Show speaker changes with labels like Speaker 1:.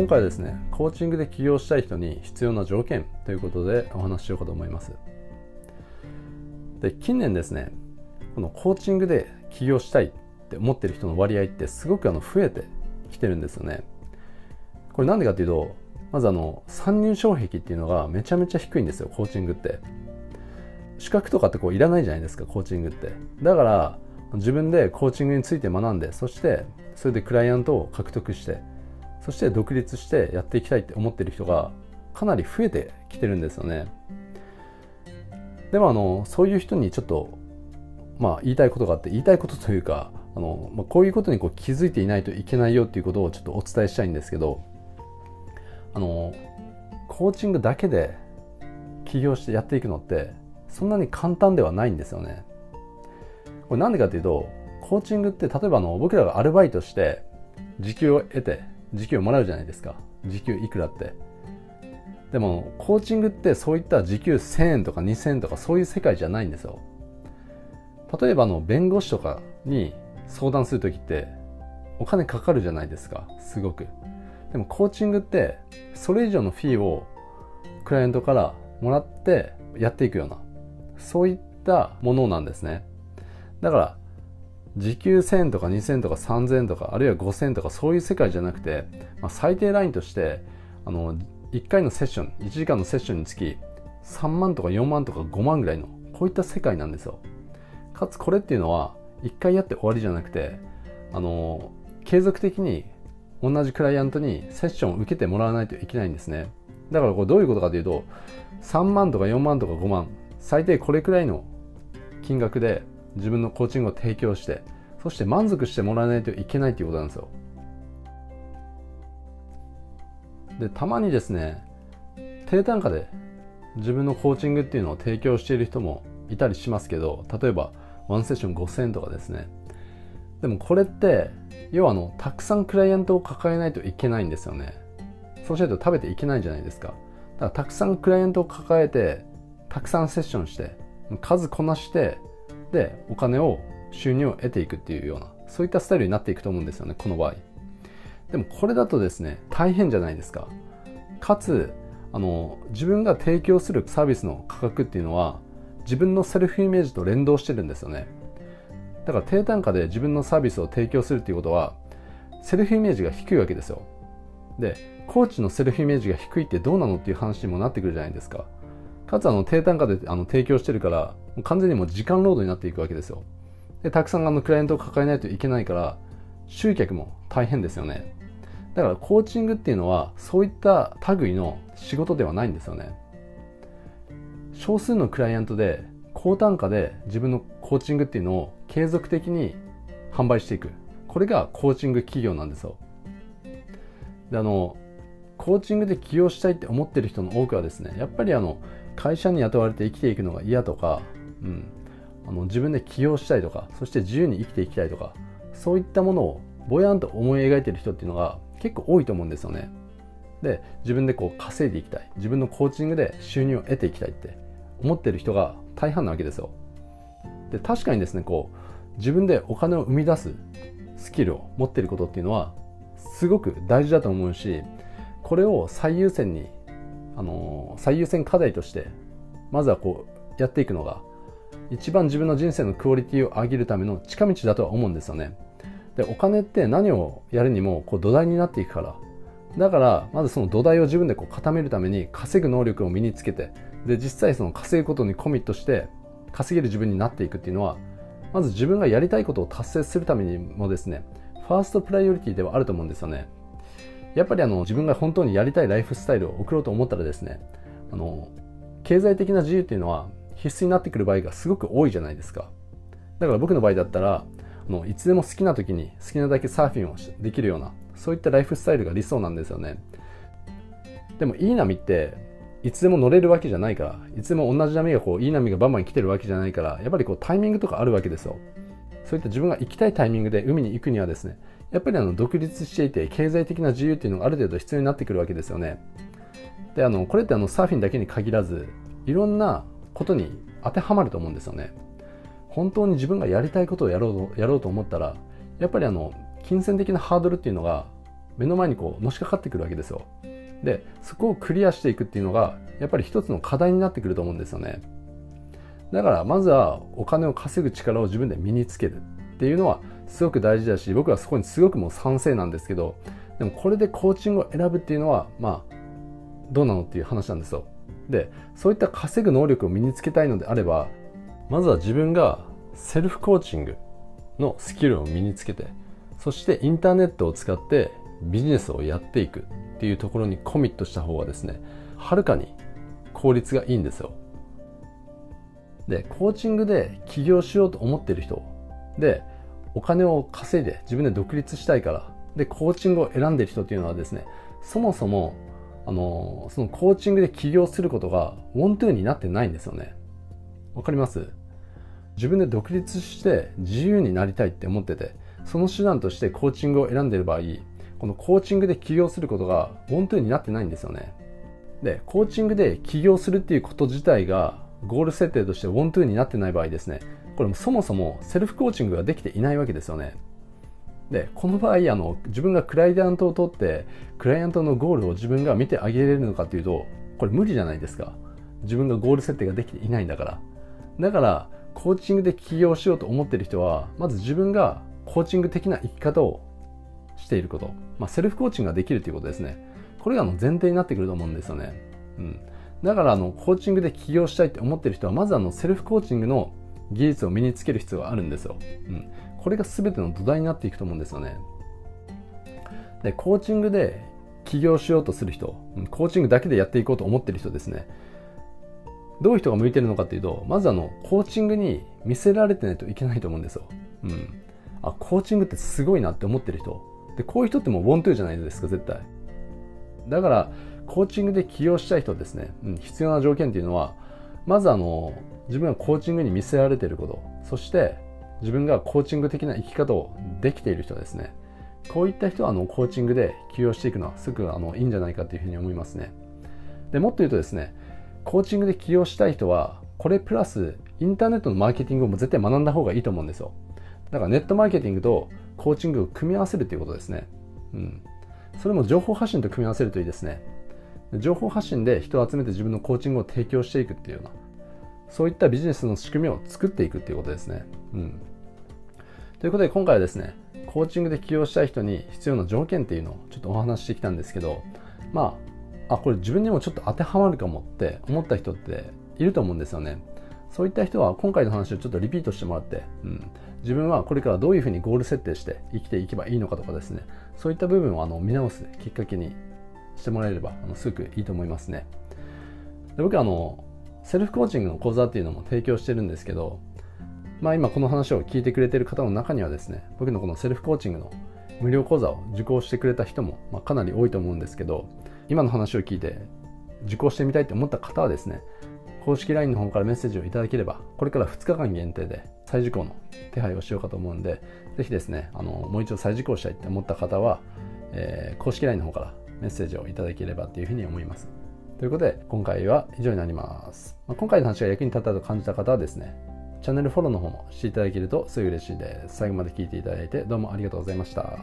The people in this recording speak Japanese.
Speaker 1: 今回はですねコーチングで起業したい人に必要な条件ということでお話ししようかと思います。で近年ですねこのコーチングで起業したいって思ってる人の割合ってすごくあの増えてきてるんですよね。これなんでかっていうとまずあの参入障壁っていうのがめちゃめちゃ低いんですよコーチングって。資格とかってこういらないじゃないですかコーチングって。だから自分でコーチングについて学んでそしてそれでクライアントを獲得してそして独立してやっていきたいって思ってる人がかなり増えてきてるんですよね。でもあのそういう人にちょっとまあ言いたいことがあって言いたいことというかあの、まあ、こういうことにこう気づいていないといけないよっていうことをちょっとお伝えしたいんですけどあのコーチングだけで起業してやっていくのってそんなに簡単ではないんですよね。これなんでかっていうとコーチングって例えばあの僕らがアルバイトして時給を得て時給もらうじゃないですか。時給いくらって。でもコーチングってそういった時給1000円とか2000円とかそういう世界じゃないんですよ。例えばの弁護士とかに相談する時ってお金かかるじゃないですか。すごく。でもコーチングってそれ以上のフィーをクライアントからもらってやっていくようなそういったものなんですね。だから時給1000とか2000とか3000とかあるいは5000とかそういう世界じゃなくて、まあ、最低ラインとしてあの1回のセッション1時間のセッションにつき3万とか4万とか5万ぐらいのこういった世界なんですよ。かつこれっていうのは1回やって終わりじゃなくてあの継続的に同じクライアントにセッションを受けてもらわないといけないんですね。だからこれどういうことかというと3万とか4万とか5万最低これくらいの金額で自分のコーチングを提供してそして満足してもらわないといけないということなんですよ。でたまにですね低単価で自分のコーチングっていうのを提供している人もいたりしますけど例えばワンセッション5000円とかですね。でもこれって要はあのたくさんクライアントを抱えないといけないんですよね。そうしないと食べていけないじゃないですか。だからたくさんクライアントを抱えてたくさんセッションして数こなしてでお金を収入を得ていくっていうようなそういったスタイルになっていくと思うんですよねこの場合。でもこれだとですね大変じゃないですか。かつあの自分が提供するサービスの価格っていうのは自分のセルフイメージと連動してるんですよね。だから低単価で自分のサービスを提供するっていうことはセルフイメージが低いわけですよ。でコーチのセルフイメージが低いってどうなのっていう話にもなってくるじゃないですか。かつあの低単価であの提供してるから完全にもう時間労働になっていくわけですよ。でたくさんあのクライアントを抱えないといけないから集客も大変ですよね。だからコーチングっていうのはそういった類の仕事ではないんですよね。少数のクライアントで高単価で自分のコーチングっていうのを継続的に販売していく。これがコーチング企業なんですよ。であのコーチングで起業したいって思ってる人の多くはですねやっぱりあの会社に雇われて生きていくのが嫌とか、うん、あの自分で起業したいとかそして自由に生きていきたいとかそういったものをぼやんと思い描いてる人っていうのが結構多いと思うんですよね。で自分でこう稼いでいきたい。自分のコーチングで収入を得ていきたいって思ってる人が大半なわけですよ。で確かにですねこう自分でお金を生み出すスキルを持ってることっていうのはすごく大事だと思うしこれを最優先にあの最優先課題としてまずはこうやっていくのが一番自分の人生のクオリティを上げるための近道だとは思うんですよね。でお金って何をやるにもこう土台になっていくから。だからまずその土台を自分でこう固めるために稼ぐ能力を身につけてで実際その稼ぐことにコミットして稼げる自分になっていくっていうのはまず自分がやりたいことを達成するためにもですねファーストプライオリティではあると思うんですよね。やっぱりあの自分が本当にやりたいライフスタイルを送ろうと思ったらですねあの経済的な自由っていうのは必須になってくる場合がすごく多いじゃないですか。だから僕の場合だったらあのいつでも好きな時に好きなだけサーフィンをできるようなそういったライフスタイルが理想なんですよね。でもいい波っていつでも乗れるわけじゃないからいつでも同じ波がこういい波がバンバン来てるわけじゃないからやっぱりこうタイミングとかあるわけですよ。そういった自分が行きたいタイミングで海に行くにはですねやっぱりあの独立していて経済的な自由っていうのがある程度必要になってくるわけですよね。であのこれってあのサーフィンだけに限らずいろんなことに当てはまると思うんですよね。本当に自分がやりたいことをやろうとやろうと思ったらやっぱりあの金銭的なハードルっていうのが目の前にこうのしかかってくるわけですよでそこをクリアしていくっていうのがやっぱり一つの課題になってくると思うんですよねだからまずはお金を稼ぐ力を自分で身につけるっていうのはすごく大事だし僕はそこにすごくもう賛成なんですけどでもこれでコーチングを選ぶっていうのはまあどうなのっていう話なんですよ。でそういった稼ぐ能力を身につけたいのであればまずは自分がセルフコーチングのスキルを身につけてそしてインターネットを使ってビジネスをやっていくっていうところにコミットした方がですねはるかに効率がいいんですよ。でコーチングで起業しようと思ってる人でお金を稼いで自分で独立したいからでコーチングを選んでる人っていうのはですねそもそもあのそのコーチングで起業することがウォントゥーになってないんですよね。わかります？自分で独立して自由になりたいって思っててその手段としてコーチングを選んでる場合このコーチングで起業することがウォントゥーになってないんですよね。でコーチングで起業するっていうこと自体がゴール設定としてウォントゥーになってない場合ですね。これもそもそもセルフコーチングができていないわけですよね。でこの場合あの自分がクライアントを取ってクライアントのゴールを自分が見てあげれるのかっていうとこれ無理じゃないですか。自分がゴール設定ができていないんだから。だからコーチングで起業しようと思ってる人はまず自分がコーチング的な生き方をしていること、まあ、セルフコーチングができるということですね。これがあの前提になってくると思うんですよね、うん、だからあのコーチングで起業したいって思ってる人はまずあのセルフコーチングの技術を身につける必要があるんですよ、うん、これが全ての土台になっていくと思うんですよね。でコーチングで起業しようとする人コーチングだけでやっていこうと思ってる人ですね。どういう人が向いてるのかっていうとまずあのコーチングに見せられてないといけないと思うんですよ、うん、あコーチングってすごいなって思ってる人。でこういう人ってもうウォントゥーじゃないですか絶対。だからコーチングで起業したい人ですね、うん、必要な条件っていうのはまずあの自分がコーチングに見せられていること。そして自分がコーチング的な生き方をできている人ですね。こういった人はあのコーチングで起業していくのはすぐあのいいんじゃないかというふうに思いますね。でもっと言うとですねコーチングで起業したい人はこれプラスインターネットのマーケティングも絶対学んだ方がいいと思うんですよ。だからネットマーケティングとコーチングを組み合わせるということですね。うん。それも情報発信と組み合わせるといいですね。情報発信で人を集めて自分のコーチングを提供していくっていうようなそういったビジネスの仕組みを作っていくっていうことですね。うん、ということで今回はですねコーチングで起業したい人に必要な条件っていうのをちょっとお話ししてきたんですけどまああこれ自分にもちょっと当てはまるかもって思った人っていると思うんですよね。そういった人は今回の話をちょっとリピートしてもらって、うん、自分はこれからどういうふうにゴール設定して生きていけばいいのかとかですねそういった部分をあの見直すきっかけにしてもらえればあのすごくいいと思いますね。で僕はあのセルフコーチングの講座っていうのも提供してるんですけど、まあ、今この話を聞いてくれてる方の中にはですね僕のこのセルフコーチングの無料講座を受講してくれた人も、まあ、かなり多いと思うんですけど今の話を聞いて受講してみたいと思った方はですね公式 LINE の方からメッセージをいただければこれから2日間限定で再受講の手配をしようかと思うんでぜひですねあのもう一度再受講したいって思った方は、えー、公式 LINE の方からメッセージをいただければというふうに思います。ということで、今回は以上になります。まあ、今回の話が役に立ったと感じた方はですね、チャンネルフォローの方もしていただけるとすごい嬉しいです。最後まで聞いていただいてどうもありがとうございました。